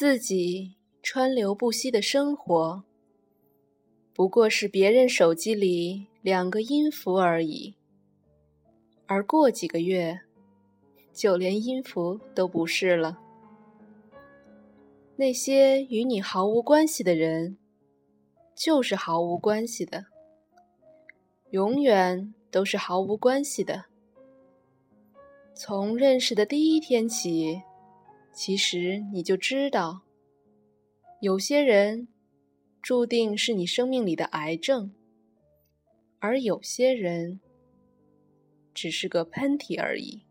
自己川流不息的生活，不过是别人手机里两个音符而已。而过几个月，就连音符都不是了。那些与你毫无关系的人，就是毫无关系的，永远都是毫无关系的。从认识的第一天起，其实你就知道，有些人注定是你生命里的癌症，而有些人只是个喷嚏而已。